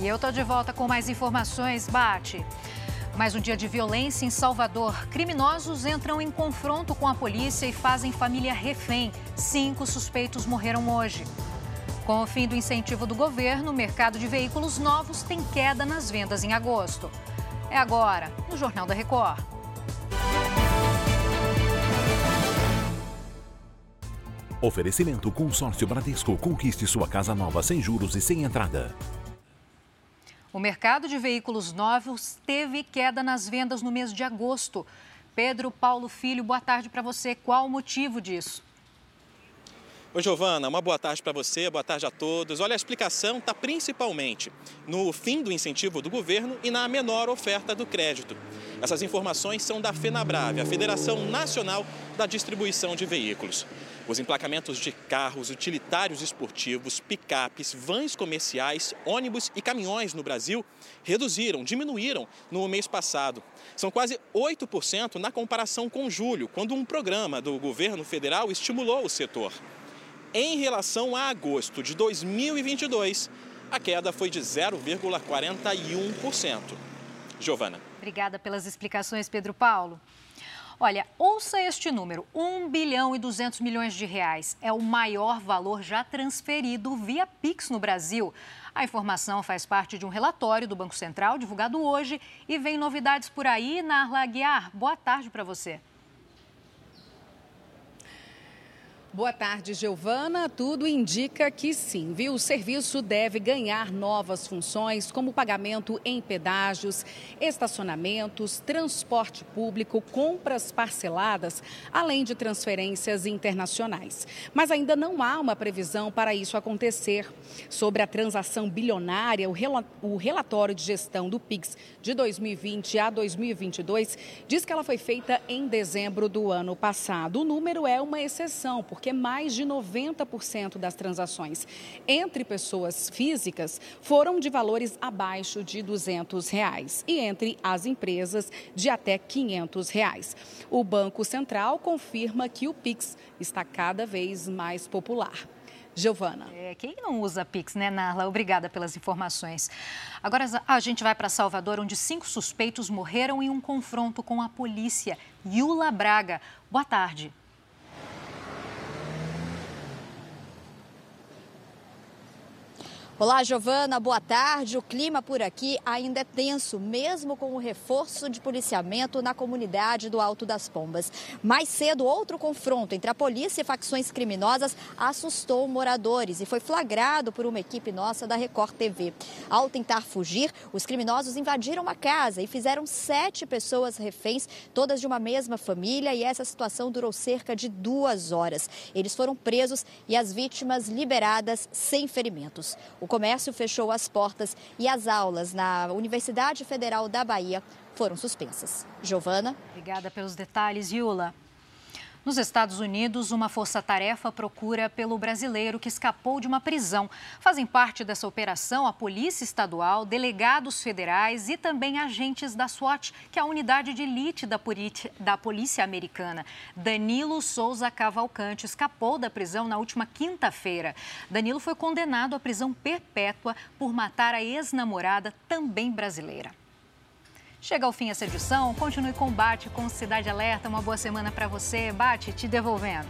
E eu tô de volta com mais informações. Bate. Mais um dia de violência em Salvador. Criminosos entram em confronto com a polícia e fazem família refém. Cinco suspeitos morreram hoje. Com o fim do incentivo do governo, o mercado de veículos novos tem queda nas vendas em agosto. É agora, no Jornal da Record. Oferecimento Consórcio Bradesco. Conquiste sua casa nova sem juros e sem entrada. O mercado de veículos novos teve queda nas vendas no mês de agosto. Pedro Paulo Filho, boa tarde para você. Qual o motivo disso? Oi, Giovana, uma boa tarde para você, boa tarde a todos. Olha, a explicação está principalmente no fim do incentivo do governo e na menor oferta do crédito. Essas informações são da FenaBrave, a Federação Nacional da Distribuição de Veículos. Os emplacamentos de carros, utilitários esportivos, picapes, vans comerciais, ônibus e caminhões no Brasil reduziram, diminuíram no mês passado. São quase 8% na comparação com julho, quando um programa do governo federal estimulou o setor. Em relação a agosto de 2022, a queda foi de 0,41%. Giovana. Obrigada pelas explicações, Pedro Paulo. Olha, ouça este número: 1 bilhão e 200 milhões de reais. É o maior valor já transferido via Pix no Brasil. A informação faz parte de um relatório do Banco Central divulgado hoje e vem novidades por aí. Narla Aguiar, boa tarde para você. Boa tarde, Giovana. Tudo indica que sim, viu? O serviço deve ganhar novas funções, como pagamento em pedágios, estacionamentos, transporte público, compras parceladas, além de transferências internacionais. Mas ainda não há uma previsão para isso acontecer. Sobre a transação bilionária, o relatório de gestão do PIX de 2020 a 2022 diz que ela foi feita em dezembro do ano passado. O número é uma exceção, porque porque mais de 90% das transações entre pessoas físicas foram de valores abaixo de 200 reais, e entre as empresas de até 500 reais. O Banco Central confirma que o Pix está cada vez mais popular. Giovana. É, quem não usa Pix, né, Narla? Obrigada pelas informações. Agora a gente vai para Salvador, onde cinco suspeitos morreram em um confronto com a polícia. Yula Braga. Boa tarde. Olá, Giovana, boa tarde. O clima por aqui ainda é tenso, mesmo com o reforço de policiamento na comunidade do Alto das Pombas. Mais cedo, outro confronto entre a polícia e facções criminosas assustou moradores e foi flagrado por uma equipe nossa da Record TV. Ao tentar fugir, os criminosos invadiram uma casa e fizeram sete pessoas reféns, todas de uma mesma família, e essa situação durou cerca de duas horas. Eles foram presos e as vítimas liberadas sem ferimentos. O comércio fechou as portas e as aulas na Universidade Federal da Bahia foram suspensas. Giovana. Obrigada pelos detalhes, Yula. Nos Estados Unidos, uma força-tarefa procura pelo brasileiro que escapou de uma prisão. Fazem parte dessa operação a Polícia Estadual, delegados federais e também agentes da SWAT, que é a unidade de elite da, da Polícia Americana. Danilo Souza Cavalcante escapou da prisão na última quinta-feira. Danilo foi condenado à prisão perpétua por matar a ex-namorada, também brasileira. Chega ao fim essa edição. Continue com o Bate com Cidade Alerta. Uma boa semana para você. Bate, te devolvendo.